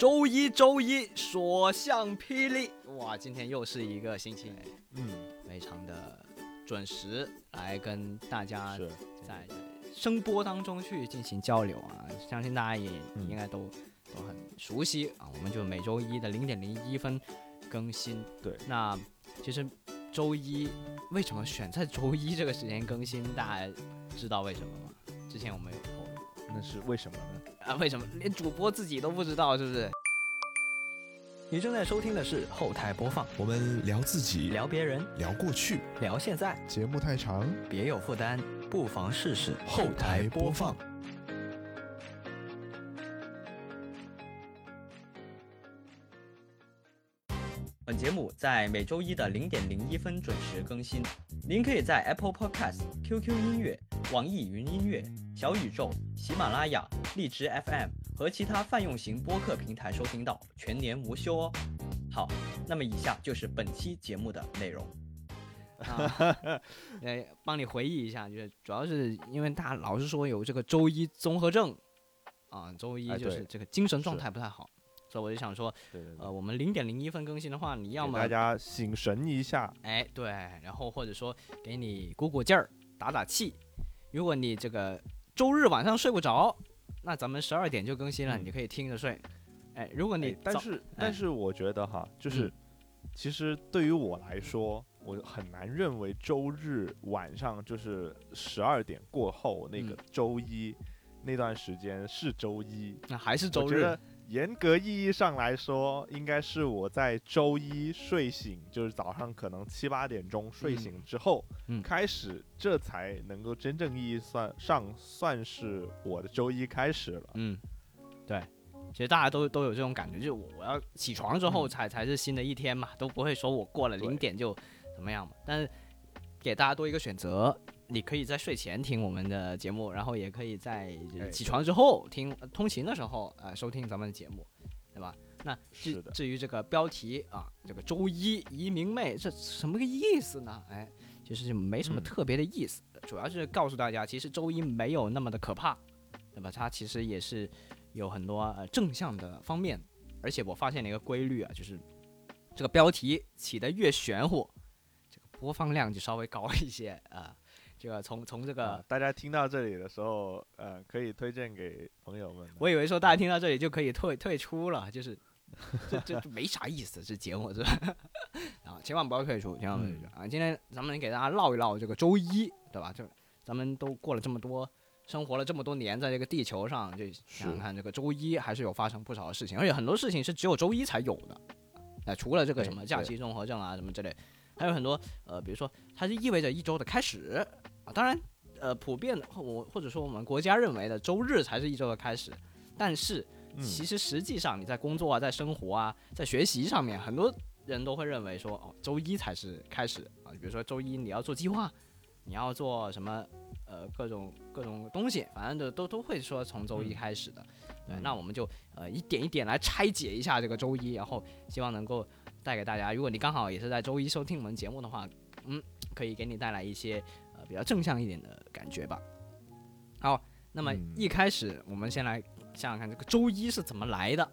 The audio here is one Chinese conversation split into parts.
周一，周一，所向披靡！哇，今天又是一个星期，嗯，非常的准时来跟大家在声波当中去进行交流啊！相信大家也嗯应该都、都很熟悉啊。我们就每周一的零点零一分更新。对，那其实周一为什么选在周一这个时间更新？大家知道为什么吗？之前我们有透露那是为什么呢？啊，为什么连主播自己都不知道，是不是？你正在收听的是后台播放，我们聊自己，聊别人，聊过去，聊现在，节目太长，别有负担，不妨试试后台播放。本节目在每周一的零点零一分准时更新。您可以在 Apple Podcast、QQ 音乐、网易云音乐、小宇宙、喜马拉雅、荔枝 FM 和其他泛用型播客平台收听到，全年无休哦。好，那么以下就是本期节目的内容。啊，呃，帮你回忆一下，就是主要是因为大家老是说有这个周一综合症，啊，周一哎就是这个精神状态不太好，所以我就想说，对对对，呃，我们零点零一分更新的话，你要么大家醒神一下，哎对，然后或者说给你鼓鼓劲儿、打打气。如果你这个周日晚上睡不着，那咱们十二点就更新了，嗯。你可以听着睡。哎，如果你哎但早是但是我觉得哈，就是嗯。其实对于我来说，我很难认为周日晚上就是十二点过后那个嗯。周一那段时间是周一。那还是周日严格意义上来说，应该是我在周一睡醒，就是早上可能七八点钟睡醒之后，嗯开始，这才能够真正意义算上算是我的周一开始了。嗯，对，其实大家都都有这种感觉，就是我我要起床之后嗯才、才是新的一天嘛，都不会说我过了零点就怎么样嘛。但是给大家多一个选择，你可以在睡前听我们的节目，然后也可以在起床之后听，呃通勤的时候呃收听咱们的节目，对吧？那至至于这个标题啊，这个周一移民妹，这什么个意思呢？哎，其实就没什么嗯特别的意思，主要是告诉大家，其实周一没有那么的可怕，对吧？它其实也是有很多呃正向的方面，而且我发现了一个规律啊，就是这个标题起的越玄乎，这个播放量就稍微高一些啊。这个从从这个啊，大家听到这里的时候，呃，可以推荐给朋友们。我以为说大家听到这里就可以退退出了，就是这这这没啥意思，这节目是吧？啊，千万不要退出，千万不要退出啊！今天咱们给大家唠一唠这个周一，对吧？就咱们都过了这么多，生活了这么多年，在这个地球上，就想想看这个周一还是有发生不少的事情，而且很多事情是只有周一才有的。哎，除了这个什么假期综合症啊什么之类，还有很多呃，比如说它是意味着一周的开始啊。当然，呃，普遍的我或者说我们国家认为的周日才是一周的开始，但是嗯，其实实际上你在工作啊，在生活啊，在学习上面，很多人都会认为说，哦，周一才是开始啊。比如说周一你要做计划，你要做什么，呃，各种各种东西，反正都都都会说从周一嗯开始的。对，嗯那我们就呃一点一点来拆解一下这个周一，然后希望能够带给大家，如果你刚好也是在周一收听我们节目的话，嗯，可以给你带来一些呃比较正向一点的感觉吧。好，那么嗯一开始我们先来想想看这个周一是怎么来的。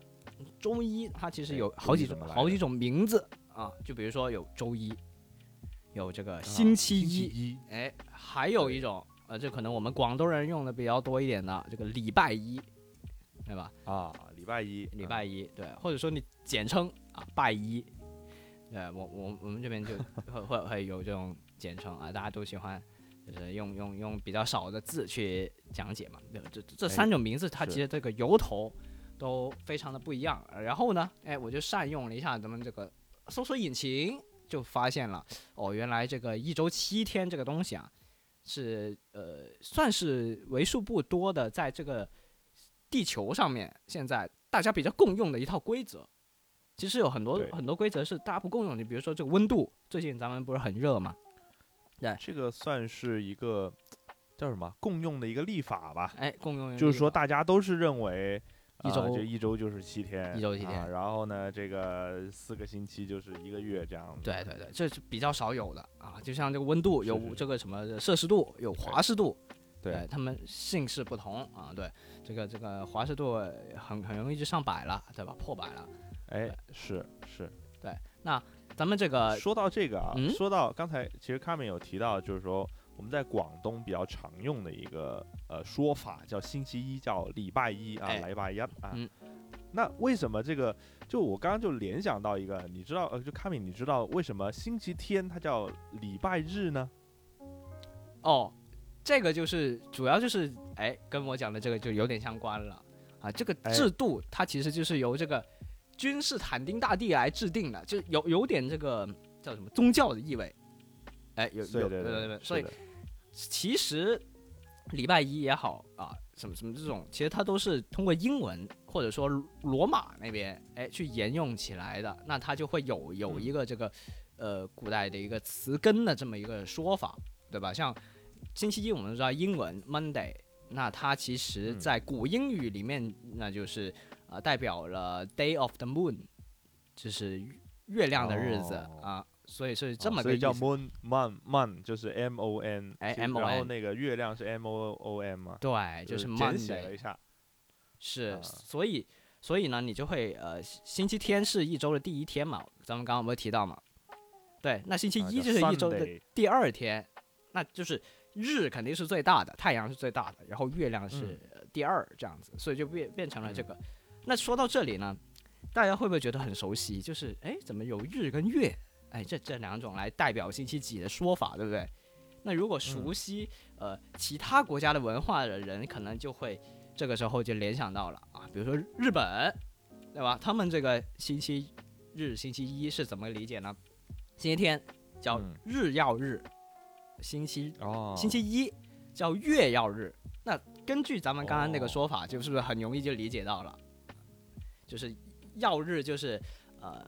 周一它其实有哎好几种好几种名字啊，就比如说有周一，有这个啊星期一，一，哎，还有一种呃，这可能我们广东人用的比较多一点的这个礼拜一，对吧？啊，礼拜一，礼拜一，对，或者说你简称啊拜一，对我我我们这边就 会会会有这种简称啊，大家都喜欢就是用用用比较少的字去讲解嘛。对这这哎三种名字，它其实这个由头都非常的不一样。然后呢，哎，我就善用了一下咱们这个搜索引擎，就发现了哦，原来这个一周七天这个东西啊，是呃算是为数不多的在这个地球上面现在大家比较共用的一套规则。其实有很多很多规则是大家不共用的，比如说这个温度，最近咱们不是很热嘛？这个算是一个叫什么共用的一个立法吧？哎，共用就是说大大家都是认为。啊一周就一周就是七天，一周七天啊然后呢，这个四个星期就是一个月这样子。对对对，这是比较少有的啊。就像这个温度有这个什么摄氏度，有华氏度，对呃他们姓氏不同啊，对，这个这个华氏度很很容易就上百了，对吧？破百了。哎，是是。咱们这个说到这个啊，嗯说到刚才其实卡米有提到，就是说我们在广东比较常用的一个呃说法叫星期一，叫礼拜一啊，哎礼拜一啊。嗯那为什么这个？就我刚刚就联想到一个，你知道呃，就卡米，你知道为什么星期天它叫礼拜日呢？哦，这个就是主要就是哎，跟我讲的这个就有点相关了啊。这个哎制度它其实就是由这个君士坦丁大帝来制定的，就有有点这个叫什么宗教的意味。哎，有有对对对对，所以其实礼拜一也好啊，什么什么这种，其实它都是通过英文或者说罗马那边哎去沿用起来的，那它就会有有一个这个呃古代的一个词根的这么一个说法，对吧？像星期一我们知道英文 Monday，那它其实嗯在古英语里面那就是呃代表了 Day of the Moon，就是月亮的日子、哦啊，所以是这么哦所以叫个意思。moon mon mon 就是 M O N，哎然后那个月亮是 M O O M 嘛，对，就是简写了一下。是，啊所以所以呢，你就会呃，星期天是一周的第一天嘛，咱们刚刚有没有提到嘛？对，那星期一就是一周的第二天，那就是日肯定是最大的，太阳是最大的，然后月亮嗯是呃第二这样子，所以就变变成了这个。那说到这里呢，大家会不会觉得很熟悉？就是哎，怎么有日跟月？哎，这这两种来代表星期几的说法，对不对？那如果熟悉、呃其他国家的文化的人，可能就会这个时候就联想到了啊，比如说日本，对吧？他们这个星期日、星期一是怎么理解呢？星期天叫嗯日曜日，星期哦，星期一叫月曜日。那根据咱们刚刚那个哦说法，就是不是很容易就理解到了？就是曜日就是呃，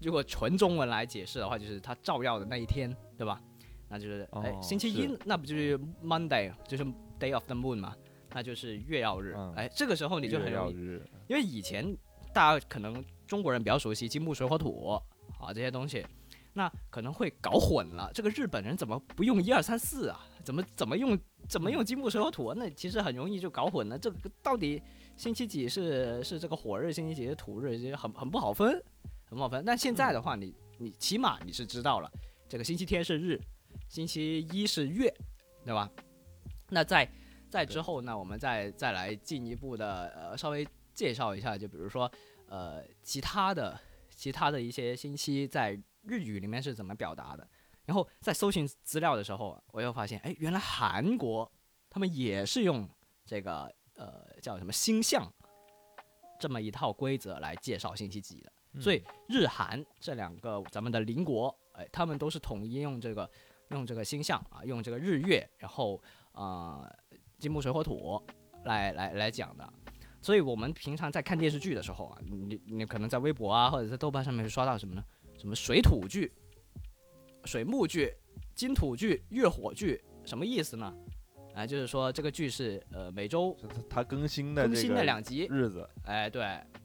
如果纯中文来解释的话，就是它照耀的那一天，对吧？那就是哎、哦星期一那不就是 Monday，就是 Day of the Moon 嘛？那就是月曜日。嗯哎，这个时候你就很容易因为以前大家可能中国人比较熟悉金木水火土啊这些东西，那可能会搞混了。这个日本人怎么不用一二三四啊？怎么怎么用怎么用金木水火土啊？那其实很容易就搞混了。这个到底星期几是是这个火日，星期几是土日，其实很很不好分，很不好分。但现在的话，你你起码你是知道了，这个星期天是日，星期一是月，对吧？那在在之后呢，我们再再来进一步的呃稍微介绍一下，就比如说呃其他的其他的一些星期在日语里面是怎么表达的。然后在搜寻资料的时候，我又发现，哎，原来韩国他们也是用这个呃叫什么星象这么一套规则来介绍星期几的。所以日韩这两个咱们的邻国，哎，他们都是统一用这个用这个星象啊，用这个日月，然后呃金木水火土来来来讲的。所以我们平常在看电视剧的时候啊，你你可能在微博啊或者在豆瓣上面会刷到什么呢？什么水土剧、水木剧、金土剧、月火剧，什么意思呢？啊，就是说这个剧是呃每周它它更新的更新的两集，日子，哎，对，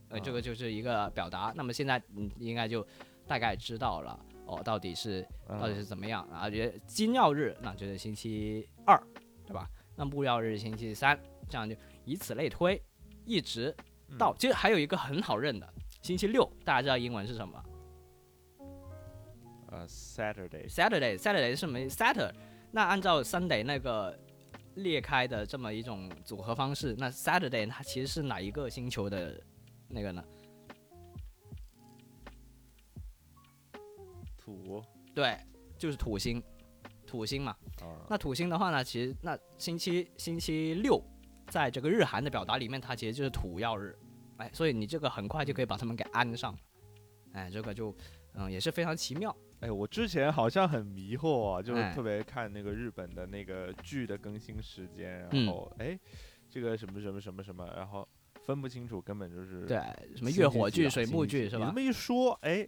呃，这个就是一个表达。那么现在你应该就大概知道了哦，到底是到底嗯是怎么样啊？觉得金曜日那就是星期二，对吧？那木曜日星期三，这样就以此类推，一直到、其实还有一个很好认的星期六，大家知道英文是什么呃 Saturday，？Saturday Saturday 是什么？Saturday。那按照 Sunday 那个裂开的这么一种组合方式，那 Saturday 它其实是哪一个星球的那个呢？土对，就是土星，土星嘛。啊，那土星的话呢，其实那星期星期六，在这个日韩的表达里面，它其实就是土曜日，哎，所以你这个很快就可以把它们给安上了，哎，这个就嗯也是非常奇妙，哎，我之前好像很迷惑啊，就是哎特别看那个日本的那个剧的更新时间，嗯然后哎，这个什么什么什么什么，然后分不清楚，根本就是对，什么月火剧、水木剧是吧你这？么一说，哎，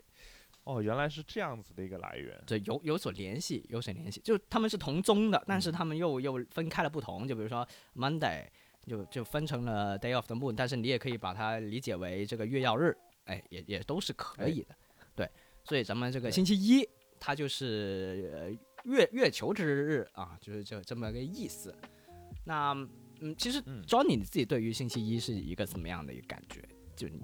哦，原来是这样子的一个来源。对有有所联系，有所联系，就他们是同宗的，但是他们又又分开了不同。就比如说 Monday，就就分成了 Day of the Moon，但是你也可以把它理解为这个月曜日，哎，也也都是可以的。对，所以咱们这个星期一，它就是呃月月球之日啊，就是这这么个意思。那嗯，其实嗯 Johnny 你自己对于星期一是一个怎么样的一个感觉？就你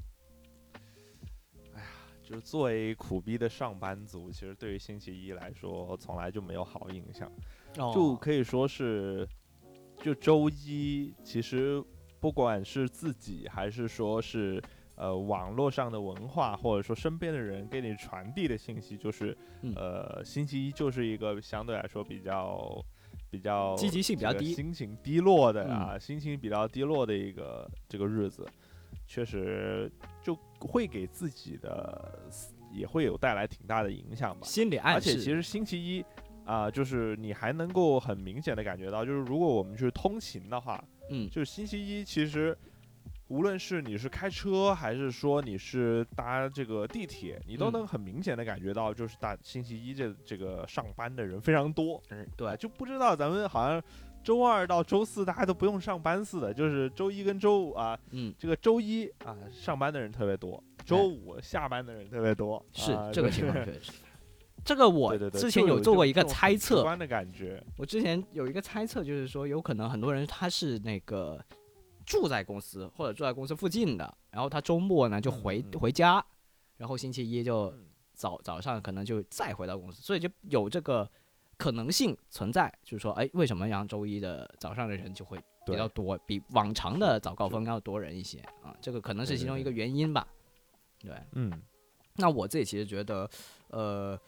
就是作为苦逼的上班族，其实对于星期一来说，从来就没有好印象。哦就可以说是，就周一，其实不管是自己还是说是呃网络上的文化，或者说身边的人给你传递的信息，就是、嗯。呃星期一就是一个相对来说比较比较积极性比较低。嗯心情低落的啊，心情比较低落的一个这个日子，确实就会给自己的也会有带来挺大的影响吧。心理暗示，而且其实星期一啊、就是你还能够很明显的感觉到，就是如果我们去通勤的话，嗯。就是星期一其实。无论是你是开车，还是说你是搭这个地铁，你都嗯能很明显的感觉到，就是大星期一这这个上班的人非常多。嗯啊，对，就不知道咱们好像周二到周四大家都不用上班似的，就是周一跟周五啊，嗯。这个周一啊上班的人特别多，周五下班的人特别多，哎是啊这个情况确实。这个我之前有有做过一个猜测，观的感觉，我之前有一个猜测，就是说有可能很多人他是那个住在公司或者住在公司附近的，然后他周末呢就回、回家，然后星期一就嗯。早早上可能就再回到公司，所以就有这个可能性存在，就是说，哎，为什么让周一的早上的人就会比较多，比往常的早高峰要多人一些啊？这个可能是其中一个原因吧。对，嗯。那我自己其实觉得，呃，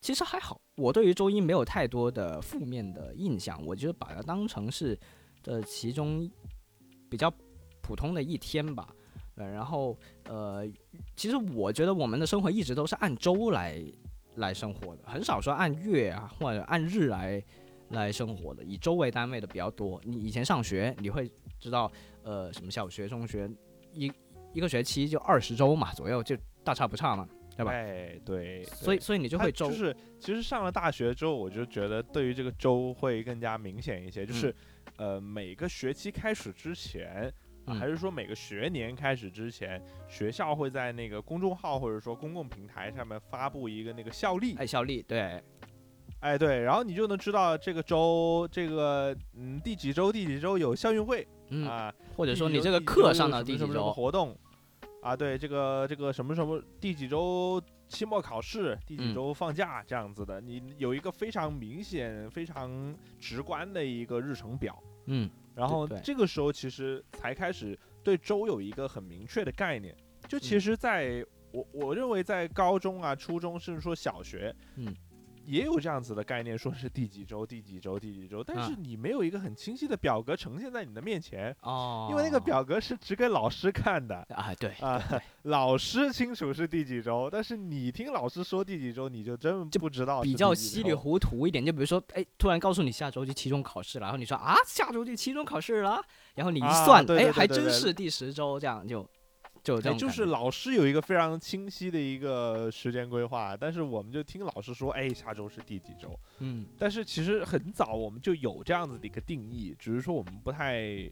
其实还好，我对于周一没有太多的负面的印象，我觉得把它当成是这其中比较普通的一天吧。呃，然后呃，其实我觉得我们的生活一直都是按周来来生活的，很少说按月啊或者按日来来生活的，以周为单位的比较多。你以前上学，你会知道，呃，什么小学、中学一一个学期就二十周嘛左右，就大差不差嘛，对吧？哎对，对所以所以你就会周就是其实上了大学之后，我就觉得对于这个周会更加明显一些，就是、呃每个学期开始之前。还是说每个学年开始之前，学校会在那个公众号或者说公共平台上面发布一个那个校历，哎校历对，哎对，然后你就能知道这个周这个嗯第几周第几周有校运会、嗯，啊，或者说你这个课上到第几周，活动啊？对，这个这个什么什么第几周期末考试，第几嗯周放假这样子的，你有一个非常明显、非常直观的一个日程表。嗯然后这个时候其实才开始对周有一个很明确的概念。就其嗯实在我我认为在高中啊、初中，甚至说小学，嗯，也有这样子的概念，说是第几周、第几周、第几周，但啊是你没有一个很清晰的表格呈现在你的面前，哦，因为那个表格是只给老师看的。啊对啊，老师清楚是第几周，但是你听老师说第几周，你就真就不知道比较稀里糊涂一点，就比如说，哎，突然告诉你下周就期中考试了，然后你说啊，下周就期中考试了，然后你一啊算，哎，还真是第十周，这样就就就是老师有一个非常清晰的一个时间规划，但是我们就听老师说，哎，下周是第几周。嗯但是其实很早我们就有这样子的一个定义，只是说我们不太，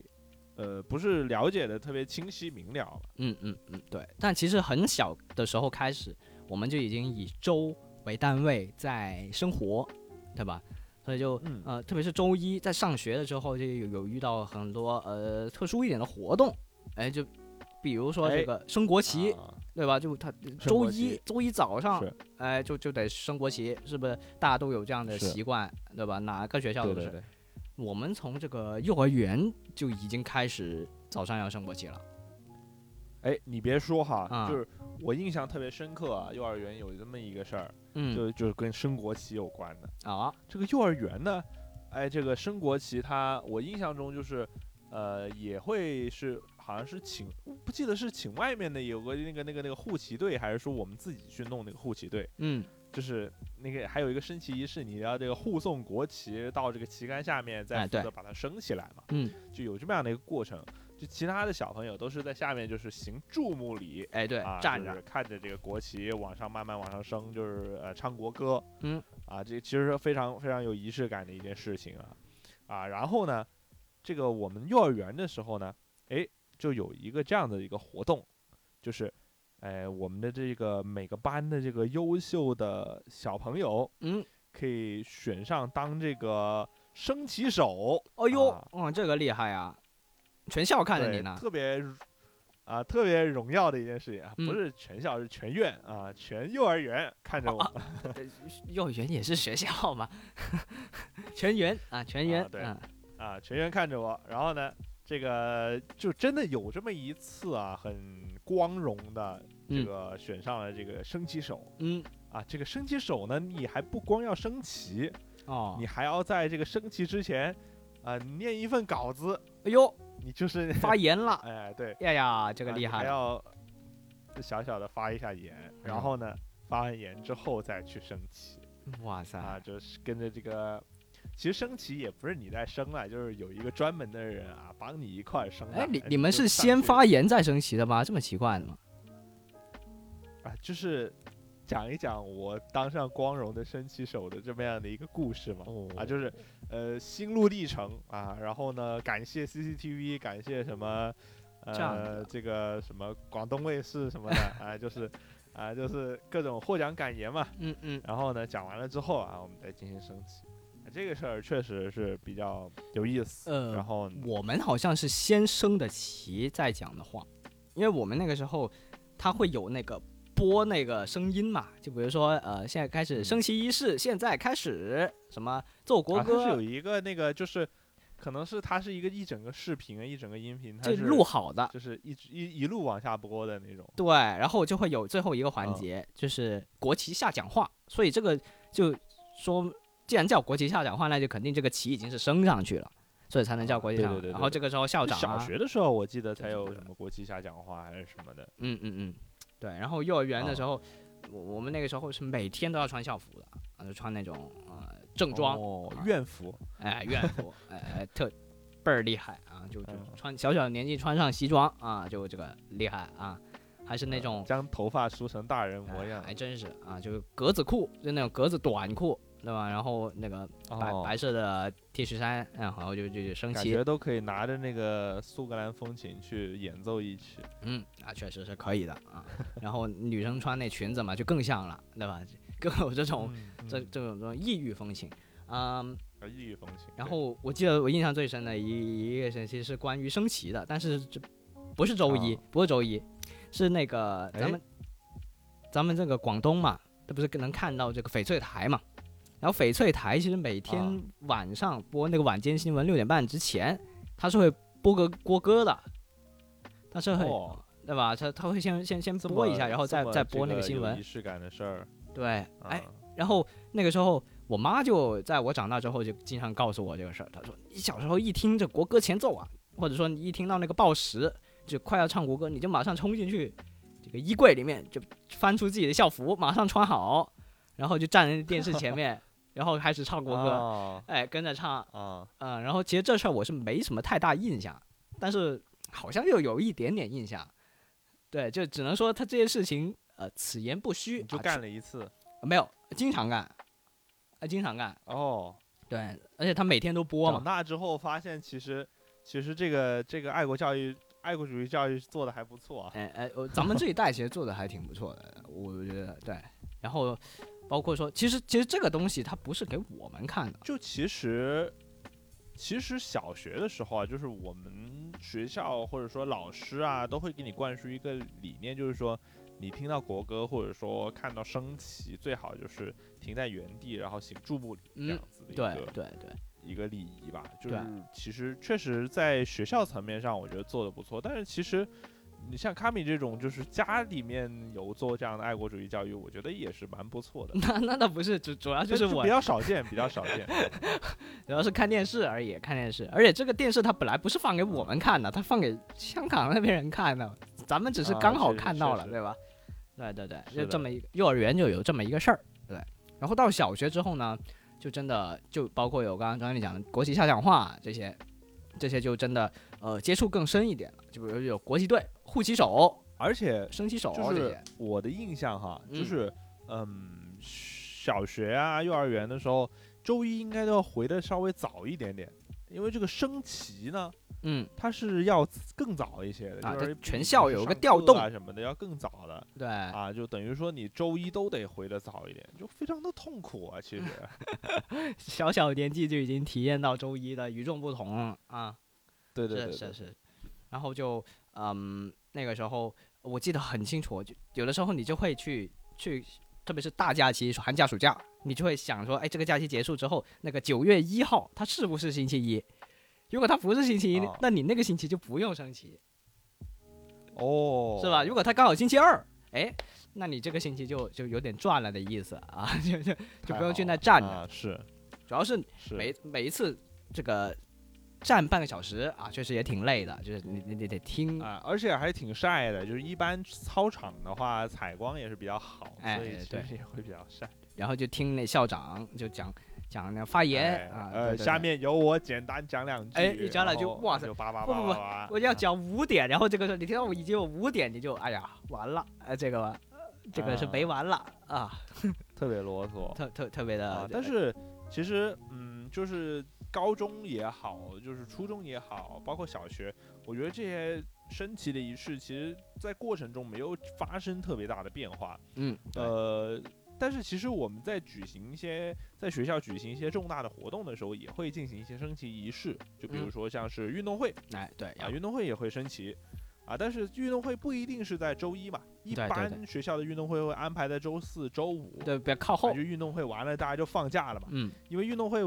呃，不是了解的特别清晰明了。嗯嗯嗯，对。但其实很小的时候开始，我们就已经以周为单位在生活，对吧？所以就、嗯呃，特别是周一在上学的时候，就有有遇到很多呃特殊一点的活动，哎，就比如说这哎个升国旗，啊对吧？就他周一周一早上，哎，就就得升国旗，是不是？大家都有这样的习惯，对吧？哪个学校都是。我们从这个幼儿园就已经开始早上要升国旗了。哎，你别说哈，啊就是我印象特别深刻啊，幼儿园有这么一个事儿，嗯，就就是跟升国旗有关的。啊，这个幼儿园呢，哎，这个升国旗它，我印象中就是，呃，也会是好像是请，不记得是请外面的有个那个那个那个护旗队，还是说我们自己去弄那个护旗队？嗯就是那个还有一个升旗仪式，你要这个护送国旗到这个旗杆下面，再负责把它升起来嘛，嗯，就有这么样的一个过程。就其他的小朋友都是在下面就是行注目礼。哎，对，啊，站着就是，看着这个国旗往上慢慢往上升，就是呃唱国歌，嗯，啊，这其实是非常非常有仪式感的一件事情啊，啊，然后呢，这个我们幼儿园的时候呢，哎，就有一个这样的一个活动，就是，哎，我们的这个每个班的这个优秀的小朋友嗯，可以选上当这个升旗手，哦呦啊，哇，这个厉害呀！全校看着你呢。特别啊特别荣耀的一件事情不是全校是全院啊，全幼儿园看着我，呃 幼儿园也是学校嘛，全员啊，全员啊对嗯啊，全员看着我，然后呢，这个就真的有这么一次啊，很光荣的这嗯。个选上了这个升旗手。嗯。啊，这个升旗手呢，你还不光要升旗，哦。你，还要在这个升旗之前，啊、念一份稿子，哎呦，你就是发言了，哎，对，呀呀，这这个厉害了，还要小小的发一下言，然嗯后呢，发完言之后再去升旗哇。塞，啊，就是跟着这个。其实升旗也不是你在升了，就是有一个专门的人啊，帮你一块儿升。哎，你哎你们是先发言再升旗的吗？这么奇怪的吗？啊，就是讲一讲我当上光荣的升旗手的这么样的一个故事嘛。哦啊，就是呃心路历程啊，然后呢，感谢 CCTV，感谢什么呃这个什么广东卫视什么的啊，就是啊就是各种获奖感言嘛。嗯嗯，然后呢，讲完了之后啊，我们再进行升旗。啊这个事儿确实是比较有意思。呃然后我们好像是先升的旗再讲的话，因为我们那个时候它会有那个播那个声音嘛，就比如说呃，现在开始嗯升旗仪式，现在开始什么奏国啊，是歌，有一个那个就是。可能是它是一个一整个视频啊，一整个音频，它就是录好的，就是一直一一路往下播的那种。对，然后就会有最后一个环嗯节，就是国旗下讲话，所以这个就说，既然叫国旗下讲话，那就肯定这个旗已经是升上去了，所以才能叫国旗下讲话。对对对对然后这个时候校长、啊、小学的时候，我记得才有什么国旗下讲话还是什么的。嗯嗯嗯，对。然后幼儿园的哦时候，我我们那个时候是每天都要穿校服的，啊，就穿那种呃正装，哦啊，院服。哎，院服，哎，特倍儿厉害啊！就就嗯穿小小的年纪穿上西装啊，就这个厉害啊，还是那种将头发梳成大人模样哎，还真是啊，就是格子裤，就那种格子短裤，对吧？然后那个白、哦白色的 T 恤衫，然后就就就升旗感觉，都可以拿着那个苏格兰风情去演奏一曲。嗯啊，确实是可以的啊。然后女生穿那裙子嘛，就更像了，对吧？更有这种、嗯这这种这种异域风情，嗯。啊异域风情。然后我记得我印象最深的一一个星期是关于升旗的，但是这不是周一，哦不是周一，是那个咱哎们咱们这个广东嘛，这不是能看到这个翡翠台嘛？然后翡翠台其实每天啊晚上播那个晚间新闻六点半之前，它是会播个国歌的，它是会、哦对吧？它它会先先先播一下，然后再再播那个新闻仪。式感的事儿。对，哎，啊然后那个时候，我妈就在我长大之后就经常告诉我这个事儿。她说：“你小时候一听这国歌前奏啊，或者说你一听到那个报时就快要唱国歌，你就马上冲进去这个衣柜里面，就翻出自己的校服，马上穿好，然后就站在电视前面，然后开始唱国歌，哦哎，跟着唱，啊，嗯，然后其实这事儿我是没什么太大印象，但是好像又有一点点印象。对，就只能说他这些事情，呃，此言不虚，就啊干了一次。没有，经常干，啊，经常干。哦，对，而且他每天都播长。大之后发现，其实其实这个这个爱国教育、爱国主义教育做的还不错啊。哎哎，呃咱们这一代其实做的还挺不错的，我觉得对。然后包括说，其实其实这个东西它不是给我们看的，就其实，其实小学的时候啊，就是我们学校或者说老师啊，都会给你灌输一个理念，就是说，你听到国歌或者说看到升旗，最好就是停在原地，然后行注目礼这嗯样子的一对个、对对，一个礼仪吧。就是其实确实在学校层面上，我觉得做的不错，但是其实。你像卡米这种，就是家里面有做这样的爱国主义教育，我觉得也是蛮不错的。那那倒不是，主主要就是我比较少见，比较少见。主要是看电视而已，看电视。而且这个电视它本来不是放给我们看的，它放给香港那边人看的，咱们只是啊刚好看到了，对吧？对对对，就这么一个幼儿园就有这么一个事儿，对。然后到小学之后呢，就真的就包括有刚刚张经理讲的国旗下讲话这些，这些就真的呃接触更深一点了，就比如有国旗队、护旗手、而且升旗手就是这些，我的印象哈，就嗯是嗯，小学啊、幼儿园的时候，周一应该都要回的稍微早一点点，因为这个升旗呢，嗯，它是要更早一些的，啊就是全校有个调动。啊什么的要更早的。对，啊，就等于说你周一都得回的早一点，就非常的痛苦啊，其实。小小年纪就已经体验到周一的与众不同了啊。对对对。是是，然后就嗯，那个时候我记得很清楚，就有的时候你就会去去，特别是大假期、寒假、暑假，你就会想说，哎，这个假期结束之后，那个九月一号它是不是星期一？如果它不是星期一，哦那你那个星期就不用升旗，哦，是吧？如果它刚好星期二，哎，那你这个星期就就有点赚了的意思啊，就就就不用去那站着，啊，是主要是是每每一次这个站半个小时啊，确实也挺累的，就是你你你得听，啊，而且还挺晒的，就是一般操场的话采光也是比较好，哎所以其对实也会比较晒。然后就听那校长就讲讲那发言哎啊，呃，对对对下面由我简单讲两句。哎一讲两句哇塞就叭叭不不不叭我要讲五点，然后这个时候你听到我已经有五点，你就哎呀完了，哎这个这个是没完了啊，特别啰嗦特特特别的啊。，但是其实，嗯，就是高中也好，就是初中也好，包括小学，我觉得这些升旗的仪式，其实在过程中没有发生特别大的变化。嗯呃，但是其实我们在举行一些在学校举行一些重大的活动的时候，也会进行一些升旗仪式，就比如嗯。说像是运动会。哎对啊，运动会也会升旗。啊，但是运动会不一定是在周一嘛，一般学校的运动会会安排在周四周五，对别靠后。啊就，运动会完了大家就放假了嘛。嗯。因为运动会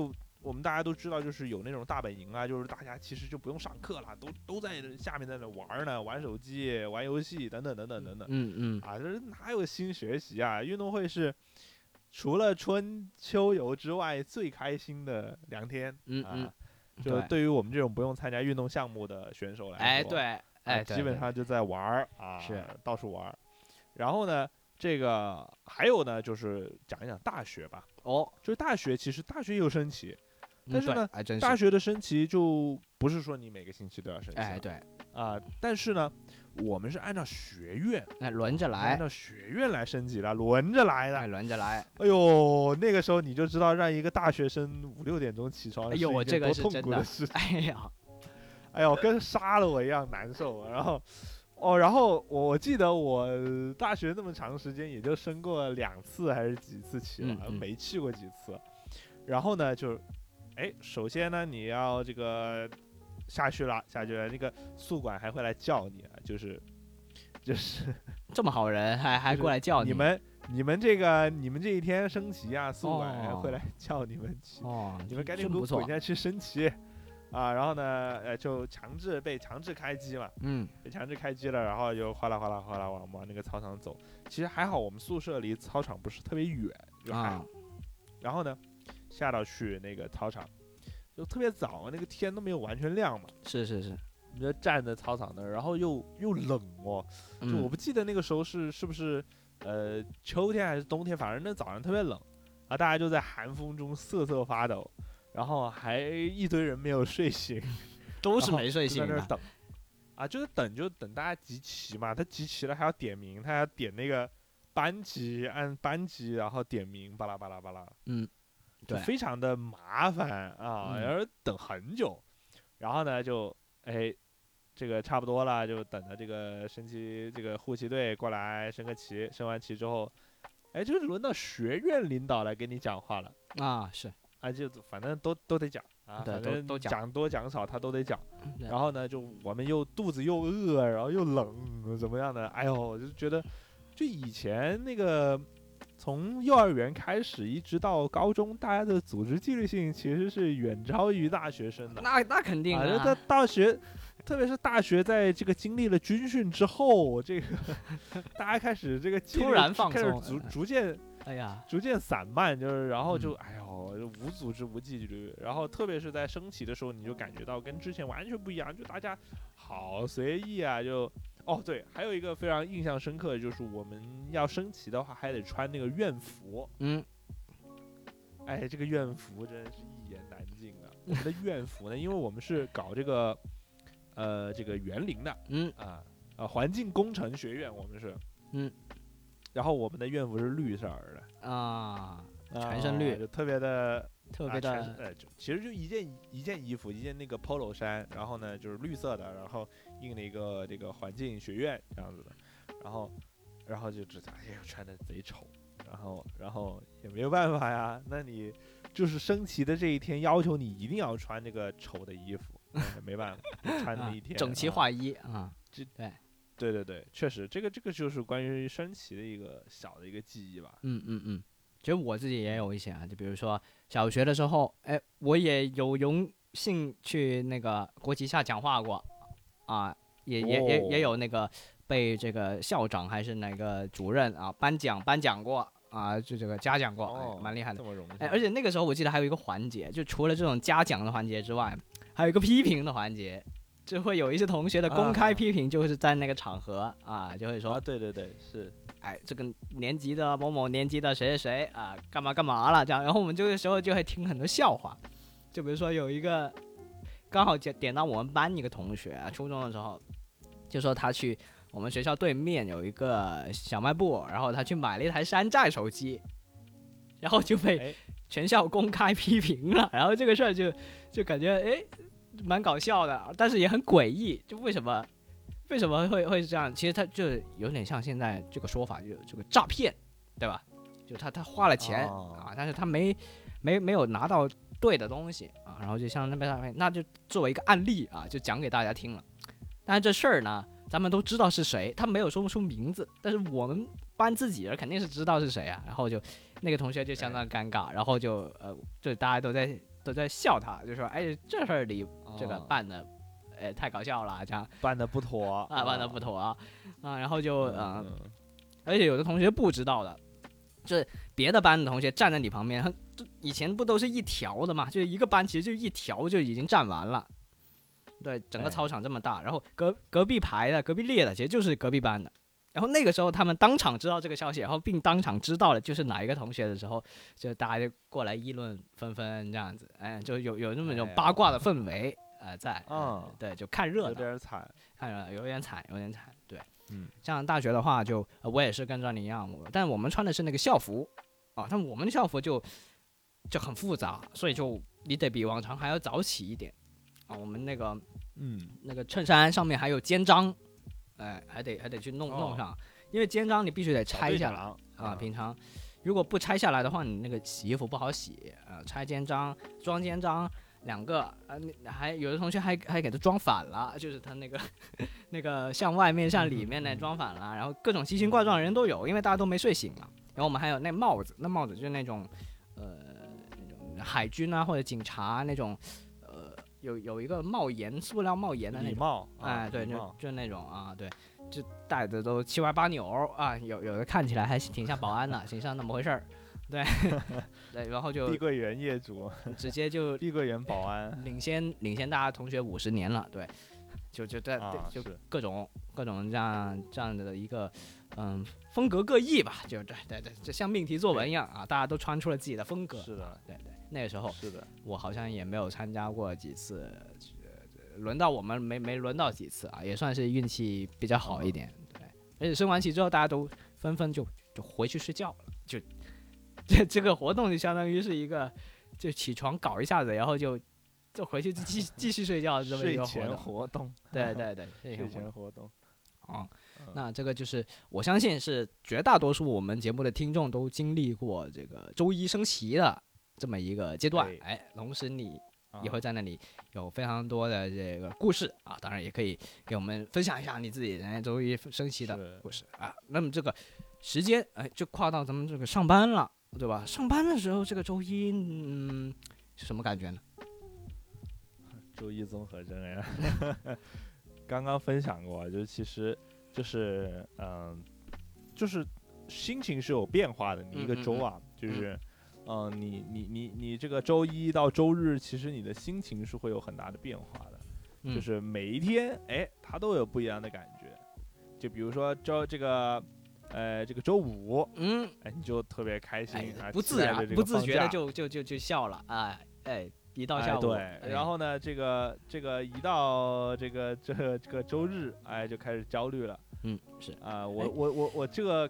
我们大家都知道，就是有那种大本营啊，就是大家其实就不用上课了，都都在下面在那玩儿呢，玩手机、玩游戏等等等等等等。嗯嗯啊，这哪有心学习啊？运动会是除了春秋游之外最开心的两天。啊嗯嗯，就对对于我们这种不用参加运动项目的选手来说，哎对啊哎基本上就在玩儿啊，是到处玩儿。然后呢，这个还有呢，就是讲一讲大学吧。哦，就是大学，其实大学也有升旗，但是呢大学的升旗就不是说你每个星期都要升旗，哎对，啊、但是呢，我们是按照学院，哎轮着来按，照学院来升级的，轮着来的。哎轮着来，哎呦，那个时候你就知道，让一个大学生五六点钟起床，哎呦我这个多痛苦的事。哎呀，哎呦，跟杀了我一样难受。然后，哦，然后我我记得我大学那么长时间，也就升过两次还是几次旗了，嗯嗯没去过几次。然后呢，就，哎，首先呢，你要这个下去了，下去了，那个宿管还会来叫你啊，就是，就是这么好人还还过来叫你们你们这个你们这一天升旗啊，宿管还会哦来叫你们去。哦，你们赶紧给我滚，下去升旗啊！然后呢，呃，就强制被强制开机嘛，嗯被强制开机了，然后就哗啦哗啦哗啦往往那个操场走。其实还好，我们宿舍离操场不是特别远，就还好。啊然后呢，下到去那个操场，就特别早，那个天都没有完全亮嘛，是是是，你就站在操场那儿，然后又又冷哦，就我嗯。不记得那个时候是是不是呃秋天还是冬天，反正那早上特别冷啊，大家就在寒风中瑟瑟发抖，然后还一堆人没有睡醒，都是没睡醒在那儿等。啊，就是等就等大家集齐嘛，他集齐了还要点名，他要点那个班级按班级然后点名，巴拉巴拉巴拉，嗯，就非常的麻烦啊，嗯然后等很久，然后呢就哎。这个差不多了，就等着这个升旗，这个护旗队过来升个旗，升完旗之后，哎，就轮到学院领导来给你讲话了，啊是，啊，就反正都都得讲啊，反正都讲多讲少他都得讲。然后呢，就我们又肚子又饿，然后又冷，怎么样的？哎呦，我就觉得，就以前那个从幼儿园开始一直到高中，大家的组织纪律性其实是远超于大学生的。那那肯定啊，啊，在大学，特别是大学，在这个经历了军训之后，这个 大家开始这个突然放开始松逐逐渐哎呀，逐渐散漫，就是然后就、嗯。哎呦，就无组织无纪律，然后特别是在升旗的时候，你就感觉到跟之前完全不一样，就大家好随意啊，就哦对，还有一个非常印象深刻的就是我们要升旗的话，还得穿那个院服，嗯哎，这个院服真是一言难尽啊。我们的院服呢，因为我们是搞这个呃这个园林的嗯啊啊环境工程学院，我们是嗯，然后我们的院服是绿色儿的。啊，啊全身绿就特别的特别的呃，就其实就一件一件衣服，一件那个 polo 衫，然后呢就是绿色的，然后印了一个这个环境学院这样子的，然后然后就知道哎呀穿的贼丑，然后然后也没有办法呀，那你就是升旗的这一天要求你一定要穿这个丑的衣服，也没办法，穿那一天，整齐啊划一啊，对对对，确实，这个这个就是关于升旗的一个小的一个记忆吧。嗯嗯嗯，其实我自己也有一些啊，就比如说小学的时候，哎，我也有荣幸去那个国旗下讲话过，啊，也也也也哦。有那个被这个校长还是哪个主任啊颁奖颁奖过啊，就这个嘉奖过，哎哦，蛮厉害的。哎，而且那个时候我记得还有一个环节，就除了这种嘉奖的环节之外，还有一个批评的环节，就会有一些同学的公开啊。批评，就是在那个场合啊，就会说啊，对对对，是哎，这个年级的某某年级的谁谁谁啊，干嘛干嘛了这样，然后我们这个时候就会听很多笑话，就比如说有一个刚好点点到我们班一个同学啊，初中的时候，就说他去我们学校对面有一个小卖部，然后他去买了一台山寨手机，然后就被哎全校公开批评了，然后这个事儿就就感觉哎蛮搞笑的，但是也很诡异，就为什么为什么会会是这样？其实他就有点像现在这个说法，就这个诈骗，对吧？就他他花了钱、哦啊，但是他没没没有拿到对的东西啊，然后就像那边诈骗，那就作为一个案例啊，就讲给大家听了。但是这事儿呢，咱们都知道是谁，他没有说不出名字，但是我们班自己人肯定是知道是谁啊。然后就那个同学就相当尴尬，然后就呃，就大家都在都在笑他，就说哎这事儿你这个哦办的，哎太搞笑了，这样办的不妥啊办的不妥啊啊，然后就嗯而且有的同学不知道的，就是别的班的同学站在你旁边，以前不都是一条的嘛，就是一个班其实就一条就已经占完了。对，整个哎操场这么大，然后隔隔壁排的、隔壁列的，其实就是隔壁班的。然后那个时候他们当场知道这个消息，然后并当场知道了就是哪一个同学的时候，就大家就过来议论纷纷这样子，哎，就有有那么一种八卦的氛围，呃，在，嗯呃对，就看热闹有，点惨。看着有点惨，有点惨，对。嗯，像大学的话就，呃我也是跟着你一样，我但我们穿的是那个校服啊，但我们的校服就就很复杂，所以就你得比往常还要早起一点啊。我们那个嗯，那个衬衫上面还有肩章，哎，还得还得去弄、哦弄上，因为肩章你必须得拆下来来啊。平常如果不拆下来的话，你那个洗衣服不好洗啊。拆肩章、装肩章两个，啊，你还有的同学还还给它装反了，就是他那个 那个向外面向里面呢装反了，然后各种奇形怪状的人都有，因为大家都没睡醒嘛。然后我们还有那帽子，那帽子就是那种呃海军啊或者警察那种呃有有一个帽檐，塑料帽檐的那种。哎，对，就就那种啊，对，就戴的都七歪八扭啊，有有的看起来还挺像保安的，挺像那么回事儿，对。对，然后就碧桂园业主，直接就 碧桂园保安。领先领先大家同学五十年了，对，就就在、啊，就是。各种各种这样这样的一个嗯风格各异吧，就对对对，就像命题作文一样啊，大家都穿出了自己的风格，是的。啊对对，那个时候是的，我好像也没有参加过几次，呃轮到我们没没轮到几次啊，也算是运气比较好一点。对，而且升完旗之后，大家都纷纷就就回去睡觉了，就这这个活动就相当于是一个就起床搞一下子，然后就就回去继继续睡觉这么一个活动。活动，对对对，睡睡前活动。前 活动，哦，嗯那这个就是我相信是绝大多数我们节目的听众都经历过这个周一升旗的这么一个阶段。哎，同时你啊也会在那里有非常多的这个故事啊，当然也可以给我们分享一下你自己哎周一升旗的故事啊。那么这个时间哎，就跨到咱们这个上班了，对吧？上班的时候这个周一，嗯，是什么感觉呢？周一综合征呀，刚刚分享过，就是其实就是嗯，就是心情是有变化的。你一个嗯嗯嗯周啊，就是嗯，你你你你这个周一到周日，其实你的心情是会有很大的变化的。嗯就是每一天，哎，它都有不一样的感觉。就比如说周这个，呃，这个周五，嗯，哎，你就特别开心不自然、不自觉的就就就就笑了，哎哎，一到哎下午，对，哎然后呢，这个这个一到这个这个这个周日，哎，就开始焦虑了嗯是啊、我哎我我我这个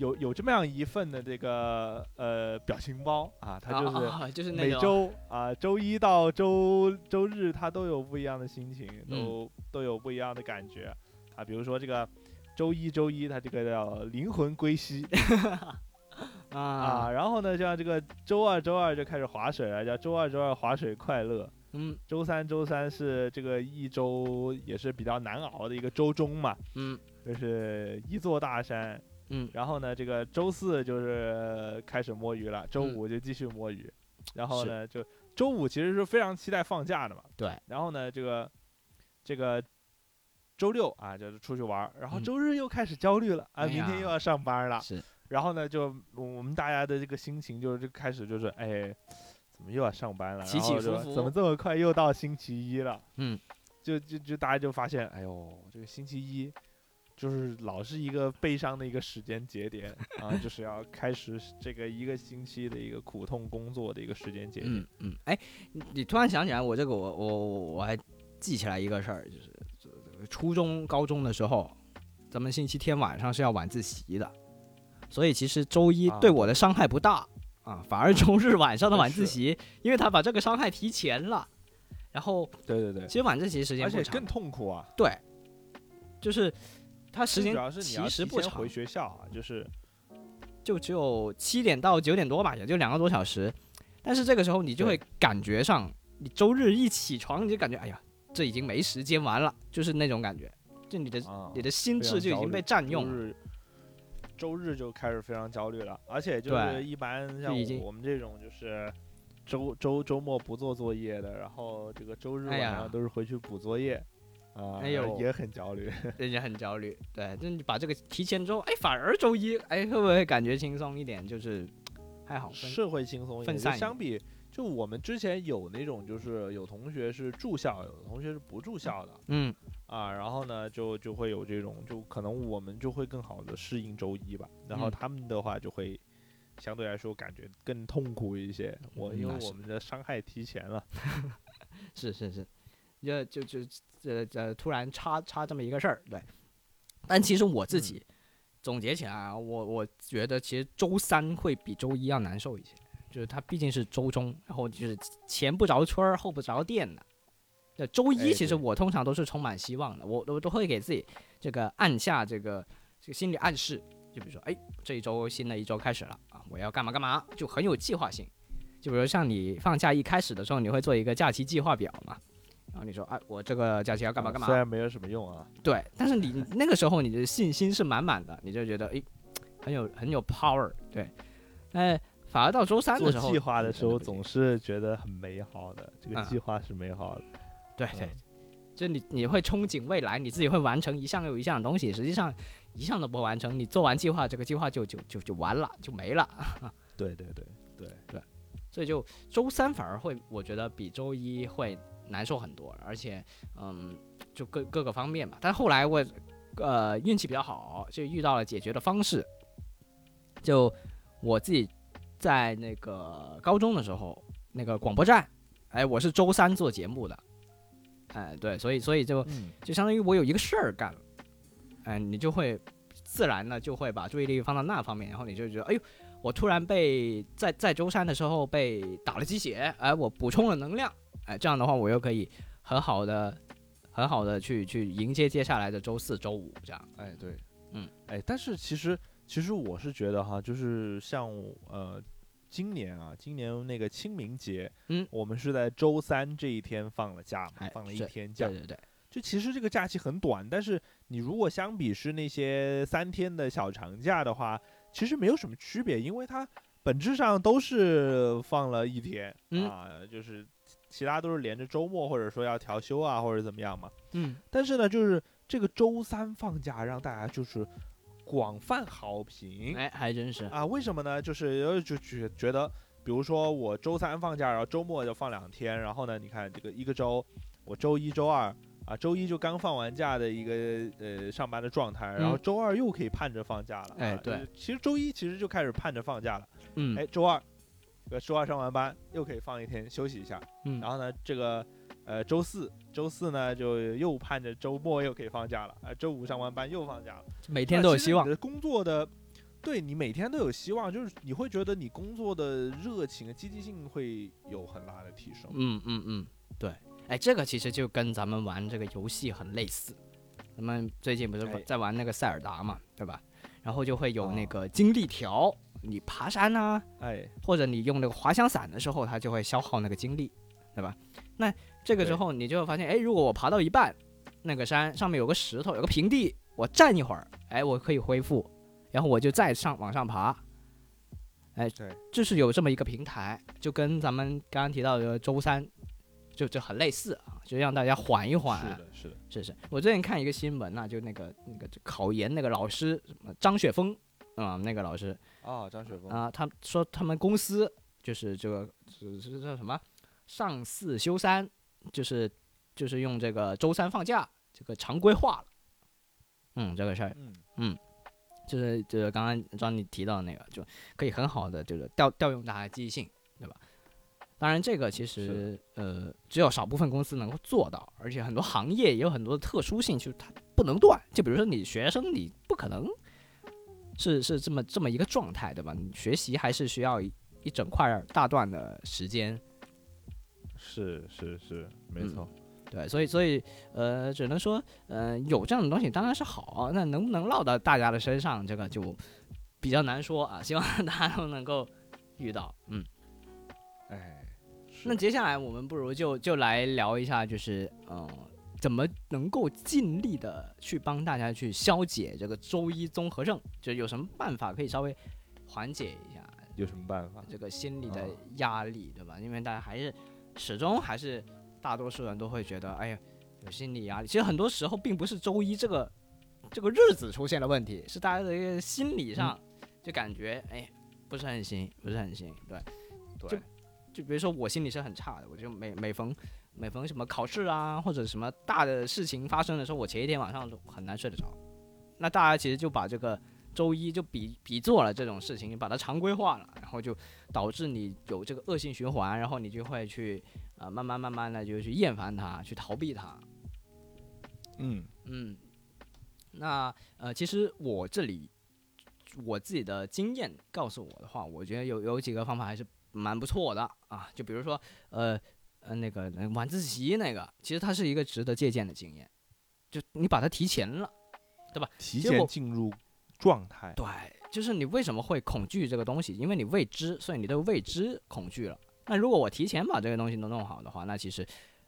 有有这么样一份的这个呃表情包啊，它就是啊啊就是那每种周啊周一到周周日，它都有不一样的心情，嗯都、都有不一样的感觉啊。比如说这个周一周一，它这个叫灵魂归西 啊，啊，然后呢，像这个周二周二就开始划水了，叫周二周二划水快乐。嗯周三周三是这个一周也是比较难熬的一个周中嘛，嗯就是一座大山。嗯然后呢，这个周四就是开始摸鱼了，周嗯五就继续摸鱼，然后呢，就周五其实是非常期待放假的嘛。对，然后呢，这个这个周六啊，就是出去玩儿，然后嗯周日又开始焦虑了啊，明天又要上班了。是然后呢，就我们大家的这个心情就是就开始就是哎，怎么又要上班了？起起伏伏怎么这么快又到星期一了？嗯，就就就大家就发现，哎呦，这个星期一就是老是一个悲伤的一个时间节点啊，就是要开始这个一个星期的一个苦痛工作的一个时间节点。嗯嗯，哎，你你突然想起来，我这个我我我我还记起来一个事儿，就是初中高中的时候，咱们星期天晚上是要晚自习的，所以其实周一啊对我的伤害不大啊，反而周日晚上的 晚自习，因为他把这个伤害提前了，然后对对对，其实晚自习时间而且更痛苦啊！对，就是它时间其实不长回，学校啊，就是就只有七点到九点多吧，也就两个多小时。但是这个时候你就会感觉上，你周日一起床，你就感觉哎呀，这已经没时间玩了，就是那种感觉，就你的、啊，你的心智就已经被占用了。周日就开始非常焦虑了，而且就是一般像我们这种就是周周周末不做作业的，然后这个周日晚上都是回去补作业，啊，哎呦也很焦虑。人家很焦虑，对，就你把这个提前之后，哎，反而周一，哎，会不会感觉轻松一点？就是还好分，是会轻松一点，相比就我们之前有那种就是有同学是住校，有的同学是不住校的嗯，啊，然后呢就就会有这种，就可能我们就会更好的适应周一吧，然后嗯他们的话就会相对来说感觉更痛苦一些。我因为我们的伤害提前了，是 是是，就就就这这突然插插这么一个事儿，对。但其实我自己总结起来啊，我我觉得其实周三会比周一要难受一些，就是它毕竟是周中，然后就是前不着村儿后不着店的。对，周一哎其实我通常都是充满希望的，我我都会给自己这个按下这个这个心理暗示，就比如说，哎，这一周新的一周开始了啊，我要干嘛干嘛，就很有计划性。就比如像你放假一开始的时候，你会做一个假期计划表嘛，然后你说，哎，我这个假期要干嘛啊干嘛，虽然没有什么用啊，对，但是你那个时候你的信心是满满的，你就觉得诶，很有很有 power，对。哎，反而到周三的时候，计划的时候总是觉得很美好的，这个嗯。计划是美好的。对对。嗯，就你你会憧憬未来，你自己会完成一项又一项的东西，实际上一项都不完成，你做完计划，这个计划就就就就完了，就没了。对对对对。对，所以就周三反而会，我觉得比周一会难受很多，而且嗯，就各各个方面吧。但后来我呃运气比较好，就遇到了解决的方式。就我自己在那个高中的时候，那个广播站，哎，我是周三做节目的，哎，对，所以所以就嗯，就相当于我有一个事儿干，哎，你就会自然的就会把注意力放到那方面，然后你就觉得，哎呦，我突然被在在周三的时候被打了鸡血，哎，我补充了能量，哎，这样的话我又可以很好的很好的去去迎接接下来的周四周五这样，哎对，嗯，哎，但是其实其实我是觉得哈，就是像呃。今年啊，今年那个清明节，嗯我们是在周三这一天放了假嘛，哎放了一天假对。对对，就其实这个假期很短，但是你如果相比是那些三天的小长假的话，其实没有什么区别，因为它本质上都是放了一天、嗯啊，就是其他都是连着周末或者说要调休啊或者怎么样嘛。嗯，但是呢，就是这个周三放假让大家就是广泛好评、哎，还真是，啊，为什么呢？就是呃就觉觉得，比如说我周三放假，然后周末就放两天，然后呢，你看这个一个周，我周一周二啊，周一就刚放完假的一个呃上班的状态，然后嗯周二又可以盼着放假了。啊哎对就是其实周一其实就开始盼着放假了，嗯，哎，周二，这个周二上完班又可以放一天休息一下，嗯，然后呢，这个呃周四周四呢就又盼着周末又可以放假了，啊，周五上完班又放假了。每天都有希望你，的工作的对你每天都有希望，就是你会觉得你工作的热情、积极性会有很大的提升。嗯嗯嗯，对，哎，这个其实就跟咱们玩这个游戏很类似。咱们最近不是哎在玩那个塞尔达嘛，对吧？然后就会有那哦个精力条，你爬山呐、哎，或者你用那个滑翔伞的时候，它就会消耗那个精力，对吧？那这个时对候你就会发现，哎，如果我爬到一半，那个山上面有个石头，有个平地，我站一会儿，哎，我可以恢复，然后我就再上往上爬。哎，对，就是有这么一个平台，就跟咱们刚刚提到的周三，就就很类似啊，就让大家缓一缓。是的，是的，是是，我最近看一个新闻呐、就那个那个考研那个老师，什么张雪峰啊、那个老师啊，张雪峰，啊、他说他们公司就是这个是是叫什么上四休三，就是就是用这个周三放假这个常规化了。嗯，这个事儿嗯，就是就是刚刚张你提到的那个，就可以很好的就是调调用大家积极性，对吧？当然，这个其实呃只有少部分公司能够做到，而且很多行业也有很多的特殊性，就是它不能断。就比如说你学生，你不可能是是这么这么一个状态，对吧？你学习还是需要一一整块大段的时间，是是是，没嗯错。对，所以所以呃，只能说呃有这样的东西当然是好，那能不能落到大家的身上，这个就比较难说啊。希望大家都能够遇到，嗯。哎，那接下来我们不如就就来聊一下，就是嗯、呃怎么能够尽力的去帮大家去消解这个周一综合症，就有什么办法可以稍微缓解一下有什么办法？这个心理的啊压力，对吧？因为大家还是始终还是大多数人都会觉得，哎呀，有心理压力。其实很多时候并不是周一这个这个日子出现了问题，是大家的一个心理上就感觉，哎，不是很行，不是很行。对，对，就比如说我心理是很差的，我就每每逢每逢什么考试啊，或者什么大的事情发生的时候，我前一天晚上都很难睡得着。那大家其实就把这个周一就比比做了这种事情，把它常规化了，然后就导致你有这个恶性循环，然后你就会去呃慢慢慢慢的就去厌烦它，去逃避它。嗯，嗯，那呃，其实我这里我自己的经验告诉我的话，我觉得有有几个方法还是蛮不错的啊。就比如说呃呃那个呃晚自习那个，其实它是一个值得借鉴的经验，就你把它提前了，对吧？提前进入状态。对，就是你为什么会恐惧这个东西？因为你未知，所以你对未知恐惧了。那如果我提前把这个东西都弄好的话，那其实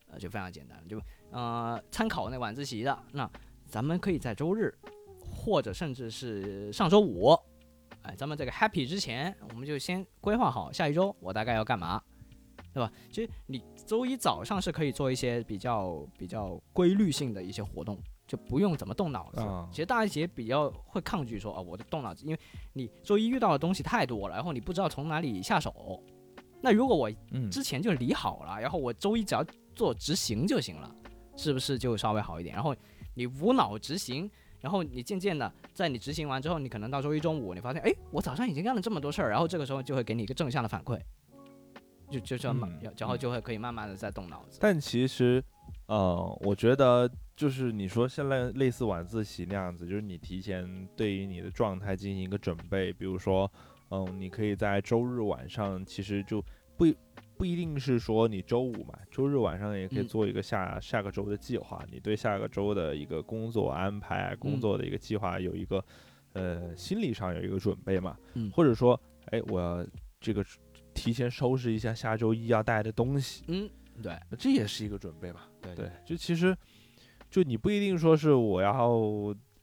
呃就非常简单了，就呃参考那晚自习的，那咱们可以在周日或者甚至是上周五，哎，咱们这个 happy 之前，我们就先规划好下一周我大概要干嘛，对吧？其实你周一早上是可以做一些比较比较规律性的一些活动，就不用怎么动脑子。啊其实大家也比较会抗拒说啊，我的动脑子，因为你周一遇到的东西太多了，然后你不知道从哪里下手。那如果我嗯，之前就理好了，然后我周一只要做执行就行了，是不是就稍微好一点？然后你无脑执行，然后你渐渐的在你执行完之后，你可能到周一中午，你发现，哎，我早上已经干了这么多事儿，然后这个时候就会给你一个正向的反馈，就就这么嗯，然后就会可以慢慢的再动脑子。但其实，呃，我觉得就是你说现在类似晚自习那样子，就是你提前对于你的状态进行一个准备，比如说，嗯，你可以在周日晚上，其实就不不一定是说你周五嘛，周日晚上也可以嗯。做一个下、下个周的计划，你对下个周的一个工作安排、工嗯。作的一个计划有一个，呃，心理上有一个准备嘛，嗯。或者说，哎，我这个提前收拾一下下周一要带的东西。嗯，对这也是一个准备嘛。对对，就其实，就你不一定说是我要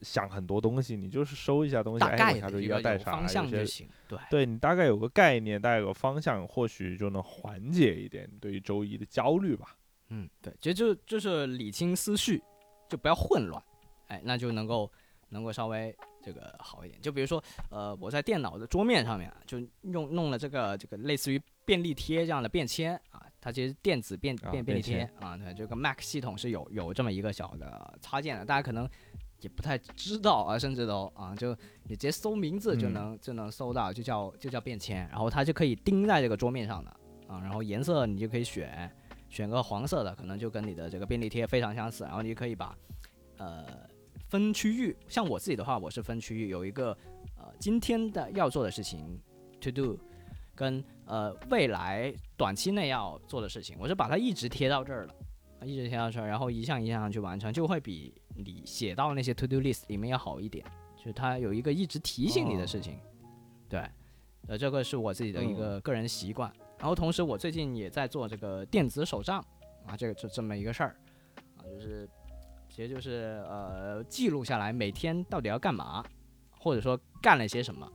想很多东西，你就是收一下东西，哎，大概我下周的一要带啥，向就行。对，对你大概有个概念，大概有个方向，或许就能缓解一点对于周一的焦虑吧。嗯，对，其实就就是理清思绪，就不要混乱，哎，那就能够能够稍微这个好一点。就比如说，呃，我在电脑的桌面上面啊就用弄了这个这个类似于便利贴这样的便签啊，它其实电子便啊便便利贴啊，对，这个 Mac 系统是有有这么一个小的插件的，大家可能也不太知道啊，甚至都啊，就你直接搜名字就嗯能、就能搜到，就叫就叫便签，然后它就可以钉在这个桌面上的啊，然后颜色你就可以选。选个黄色的，可能就跟你的这个便利贴非常相似，然后你可以把呃分区域。像我自己的话，我是分区域，有一个呃今天的要做的事情 to do，跟呃未来短期内要做的事情，我是把它一直贴到这儿了，啊一直贴到这儿，然后一项一项去完成，就会比你写到那些 to do list 里面要好一点，就是它有一个一直提醒你的事情。对，呃，这个是我自己的一个个人习惯。然后同时，我最近也在做这个电子手账啊，这个就这么一个事儿啊，就是其实就是呃记录下来每天到底要干嘛，或者说干了些什么。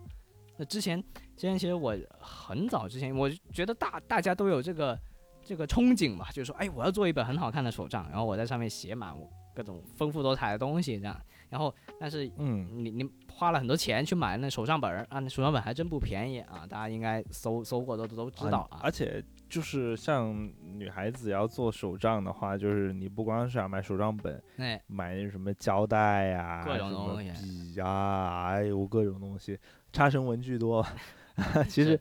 那之前之前其实我很早之前，我觉得大大家都有这个这个憧憬吧，就是说，哎，我要做一本很好看的手账，然后我在上面写满我各种丰富多彩的东西，这样。然后，但是嗯，你你花了很多钱去买那手账本儿啊，那手账本还真不便宜啊，大家应该搜搜过都都知道啊。而且就是像女孩子要做手账的话，就是你不光是要买手账本，哎，买那什么胶带呀、各种东西笔呀，哎呦各种东西，差生文具多。其实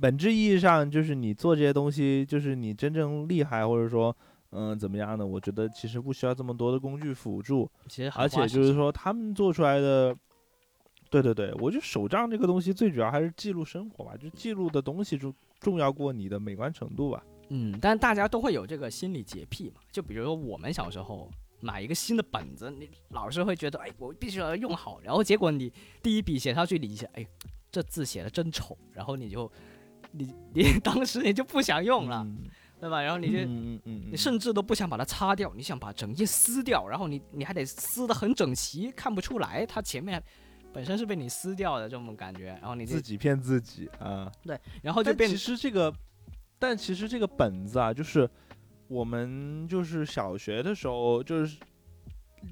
本质意义上就是你做这些东西，就是你真正厉害，或者说。嗯，怎么样呢？我觉得其实不需要这么多的工具辅助，其实而且就是说，他们做出来的，对对对，我觉得手账这个东西最主要还是记录生活吧，就记录的东西重重要过你的美观程度吧。嗯，但大家都会有这个心理洁癖嘛。就比如说我们小时候买一个新的本子，你老是会觉得，哎，我必须要用好。然后结果你第一笔写上去，你一下，哎，这字写的真丑，然后你就，你你 当时你就不想用了，嗯对吧？然后你就。嗯嗯嗯，你甚至都不想把它擦掉，你想把整页撕掉，然后你你还得撕得很整齐，看不出来它前面本身是被你撕掉的这种感觉，然后你自己骗自己啊。对，然后就变其实这个，但其实这个本子啊，就是我们就是小学的时候，就是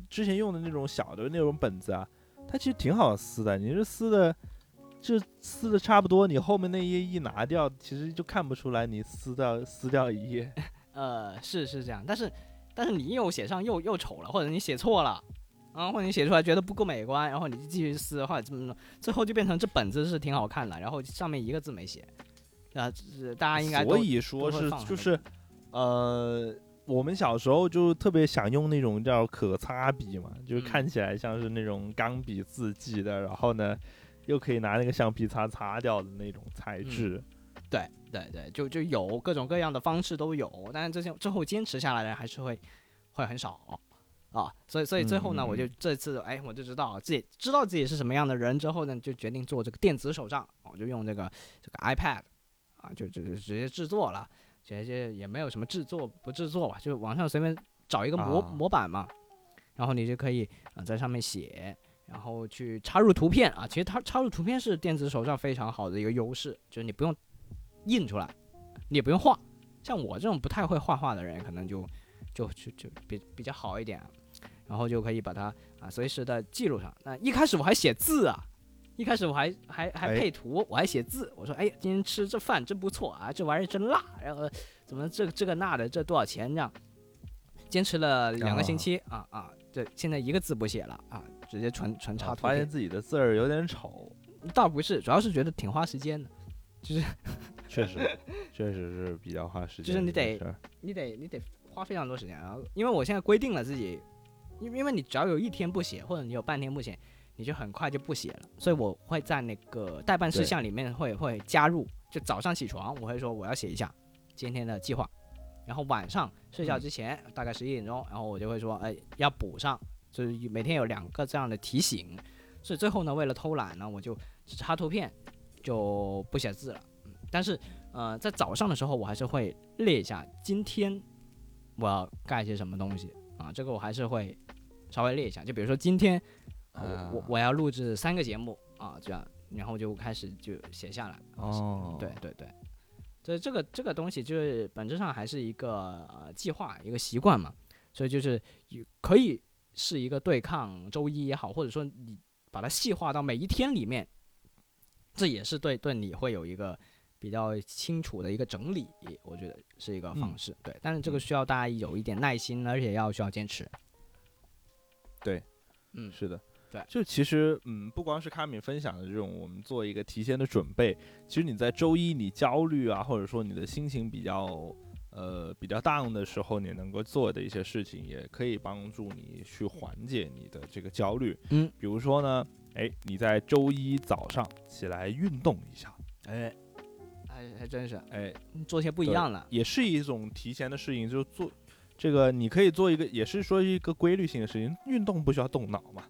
之前用的那种小的那种本子啊，它其实挺好撕的。你是撕的，就撕的差不多，你后面那页一拿掉，其实就看不出来你撕掉撕掉一页。呃是是这样，但是但是你又写上又又丑了，或者你写错了。啊，或者你写出来觉得不够美观，然后你就继续撕，或者怎么怎么，最后就变成这本子是挺好看的，然后上面一个字没写，啊，这大家应该都所以说是就是，呃，我们小时候就特别想用那种叫可擦笔嘛，就是嗯。看起来像是那种钢笔字迹的，然后呢，又可以拿那个橡皮擦擦掉的那种材嗯。质。对对对，就就有各种各样的方式都有，但是这些最后坚持下来的人还是会会很少啊。所以所以最后呢，我就这次哎，我就知道自己知道自己是什么样的人之后呢，就决定做这个电子手账，我就用这个这个 iPad 啊，就就就直接制作了，直接也没有什么制作不制作吧，就网上随便找一个模、啊模板嘛，然后你就可以啊、在上面写。然后去插入图片啊，其实它插入图片是电子手账非常好的一个优势，就是你不用印出来，你也不用画。像我这种不太会画画的人，可能就就就就比比较好一点啊，然后就可以把它啊随时的记录上。那一开始我还写字啊，一开始我还还还哎配图，我还写字，我说哎今天吃这饭真不错啊，这玩意儿真辣，然后怎么这个这个那的这多少钱这样，坚持了两个星期啊啊，这现在一个字不写了啊，直接传传插图发现。自己的字儿有点丑，倒不是，主要是觉得挺花时间的。就是 确实，确实是比较花时间。就是你得你得你得花非常多时间。然后，因为我现在规定了自己，因因为你只要有一天不写，或者你有半天不写，你就很快就不写了。所以我会在那个代办事项里面会会加入，就早上起床我会说我要写一下今天的计划，然后晚上睡觉之前、大概十一点钟，然后我就会说哎要补上，就是每天有两个这样的提醒。所以最后呢，为了偷懒呢，我就只插图片，就不写字了。嗯，但是呃，在早上的时候，我还是会列一下今天我要干些什么东西啊，这个我还是会稍微列一下。就比如说今天、呃我我我要录制三个节目啊，这样，然后就开始就写下来。哦，对对对，这这个这个东西就是本质上还是一个呃计划，一个习惯嘛，所以就是有可以是一个对抗周一也好，或者说你把它细化到每一天里面，这也是对对你会有一个比较清楚的一个整理，我觉得是一个方嗯式。对，但是这个需要大家有一点耐心，而且要需要坚持。对，嗯，是的，对就其实，嗯，不光是卡米分享的这种，我们做一个提前的准备，其实你在周一你焦虑啊，或者说你的心情比较呃比较 down 的时候，你能够做的一些事情，也可以帮助你去缓解你的这个焦虑。嗯，比如说呢，哎，你在周一早上起来运动一下，哎，还还真是哎，做些不一样的。也是一种提前的适应，就是做这个，你可以做一个，也是说一个规律性的事情。运动不需要动脑嘛，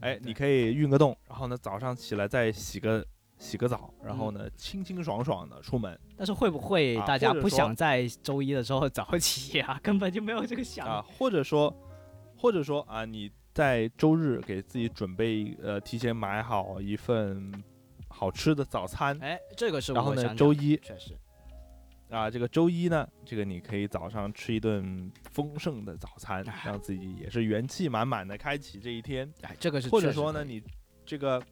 哎，你可以运个动，然后呢，早上起来再洗个洗个澡，然后呢，清清爽爽的出门但是会不会啊大家不想在周一的时候早起啊？根本就没有这个想啊法。，或者说，或者说啊，你在周日给自己准备呃，提前买好一份好吃的早餐，哎，这个是然后呢，周一确实，啊，这个周一呢，这个你可以早上吃一顿丰盛的早餐，哎让自己也是元气满满的开启这一天。哎，这个是或者说呢，你这个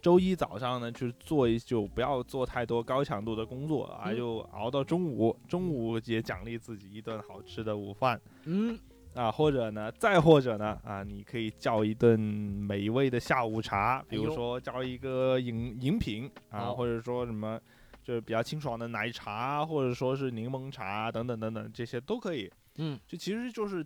周一早上呢，就是做一就不要做太多高强度的工作啊，嗯就熬到中午，中午也奖励自己一顿好吃的午饭嗯，啊，或者呢，再或者呢，啊，你可以叫一顿美味的下午茶，比如说叫一个饮饮品啊，哦或者说什么。就是比较清爽的奶茶，或者说是柠檬茶等等等等，这些都可以。嗯，这其实就是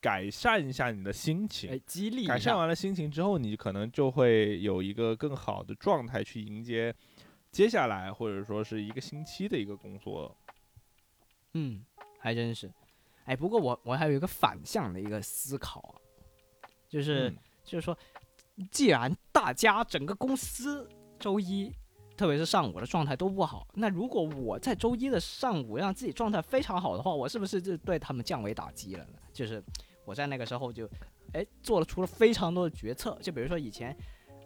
改善一下你的心情。哎，激励改善完了心情之后，你可能就会有一个更好的状态去迎接接下来或者说是一个星期的一个工作。嗯，还真是。哎，不过我我还有一个反向的一个思考啊，就是、嗯就是说，既然大家整个公司周一，特别是上午的状态都不好，那如果我在周一的上午让自己状态非常好的话，我是不是就对他们降维打击了呢？就是我在那个时候就，哎，做了出了非常多的决策，就比如说以前，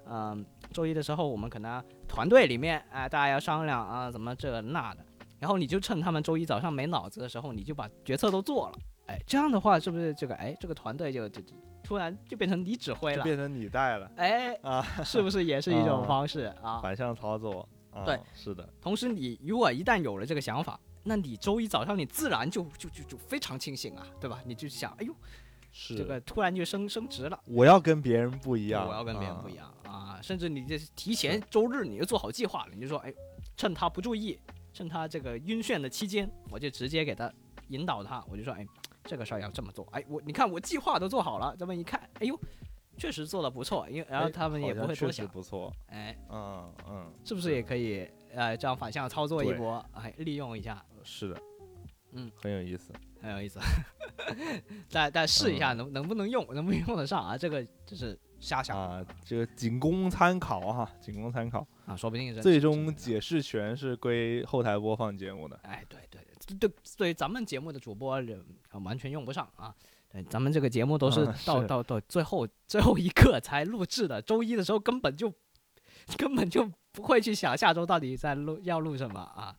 嗯、周一的时候我们可能团队里面，哎、大家要商量啊，怎么这那的，然后你就趁他们周一早上没脑子的时候，你就把决策都做了，哎，这样的话是不是这个哎这个团队就就就突然就变成你指挥了？变成你带了哎，啊，是不是也是一种啊方式啊？反向操作。啊、对，是的，同时，你如果一旦有了这个想法，那你周一早上你自然就就就就非常清醒啊，对吧？你就想，哎呦，是这个突然就升升职了，我要跟别人不一样，我要跟别人不一样。样啊！甚至你这提前周日你就做好计划了，你就说，哎，趁他不注意，趁他这个晕眩的期间，我就直接给他引导他，我就说，哎，这个事儿要这么做，哎，我你看我计划都做好了，这么一看，哎呦，确实做的不错，因为然后哎他们也不会多想，不错。哎，嗯嗯，是不是也可以呃这样反向操作一波，哎，利用一下，是的，嗯，很有意思。很有意思。再再试一下嗯能能不能用，能不能用得上啊？这个就是瞎想啊，这个仅供参考哈，仅供参考。啊，说不定是最终解释权是归后台播放节目的。哎，对对对对，咱们节目的主播人、呃完全用不上啊。对，咱们这个节目都是嗯到、是到到最后最后一刻才录制的，周一的时候根本就根本就不会去想下周到底在录要录什么啊。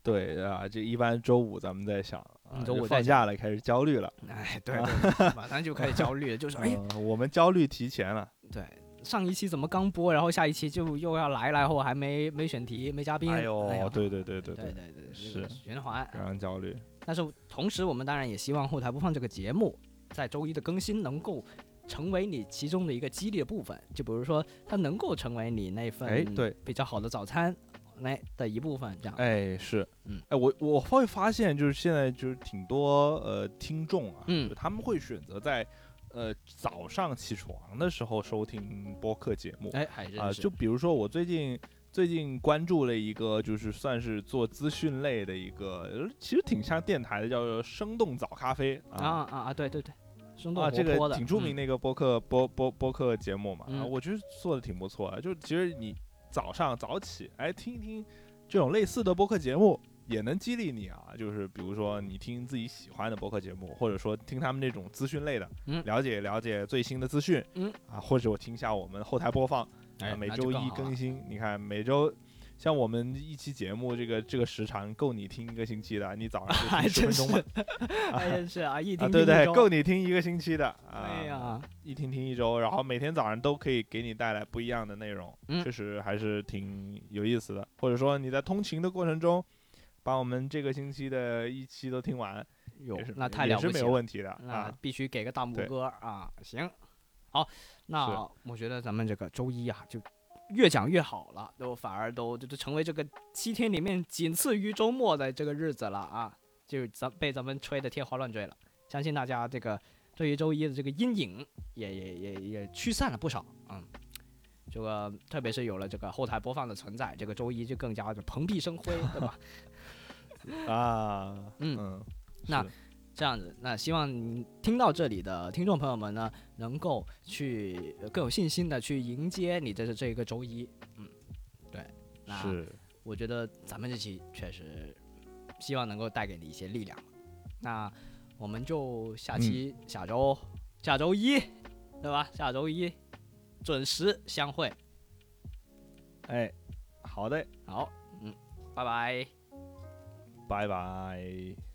对啊，这一般周五咱们在想，周五放假了开始焦虑了。哎，对对对，马上就开始焦虑了，就是 哎，嗯我们焦虑提前了。对，上一期怎么刚播，然后下一期就又要来，然后还没没选题，没嘉宾，哎呦，呀对对对对对对。对，是。循环。非常焦虑。但是同时，我们当然也希望后台播放这个节目在周一的更新能够成为你其中的一个激励的部分，就比如说它能够成为你那份哎对。比较好的早餐来的一部分，这样。哎，是，嗯，哎，我我会发现，就是现在就是挺多呃听众啊，嗯。他们会选择在呃早上起床的时候收听播客节目哎，还真啊、是。就比如说我最近最近关注了一个，就是算是做资讯类的一个，呃其实挺像电台的，叫做生动早咖啡啊啊啊！对对对，生动啊，这个活泼的，嗯挺著名的一个播客、播播播客节目嘛，啊，嗯我觉得做的挺不错的。就其实你早上早起，哎，听一听这种类似的播客节目，也能激励你啊。就是比如说你听自己喜欢的播客节目，或者说听他们那种资讯类的，嗯了解了解最新的资讯，嗯啊，或者我听一下我们后台播放，哎啊，每周一更新。你看每周。像我们一期节目，这个这个时长够你听一个星期的，你早上就 十分钟吧，，还真是啊，一听啊，对对，够你听一个星期的啊。哎呀，一听听一周，然后每天早上都可以给你带来不一样的内容，嗯确实还是挺有意思的。或者说你在通勤的过程中，把我们这个星期的一期都听完，有，那太也是没有了不起了。问题的那啊。必须给个大拇哥啊！行，好，那我觉得咱们这个周一啊，就越讲越好了，都反而都就就成为这个七天里面仅次于周末的这个日子了啊！就咱被咱们吹得天花乱坠了。相信大家这个对于周一的这个阴影也也也也驱散了不少，嗯，这个特别是有了这个后台播放的存在，这个周一就更加的蓬荜生辉，对吧？啊，嗯嗯，那这样子，那希望听到这里的听众朋友们呢，能够去呃更有信心的去迎接你的这个周一，嗯，对，那是我觉得咱们这期确实希望能够带给你一些力量。那我们就下期、下周下周一，对吧？下周一准时相会。哎，好的，好，嗯，拜拜。拜拜。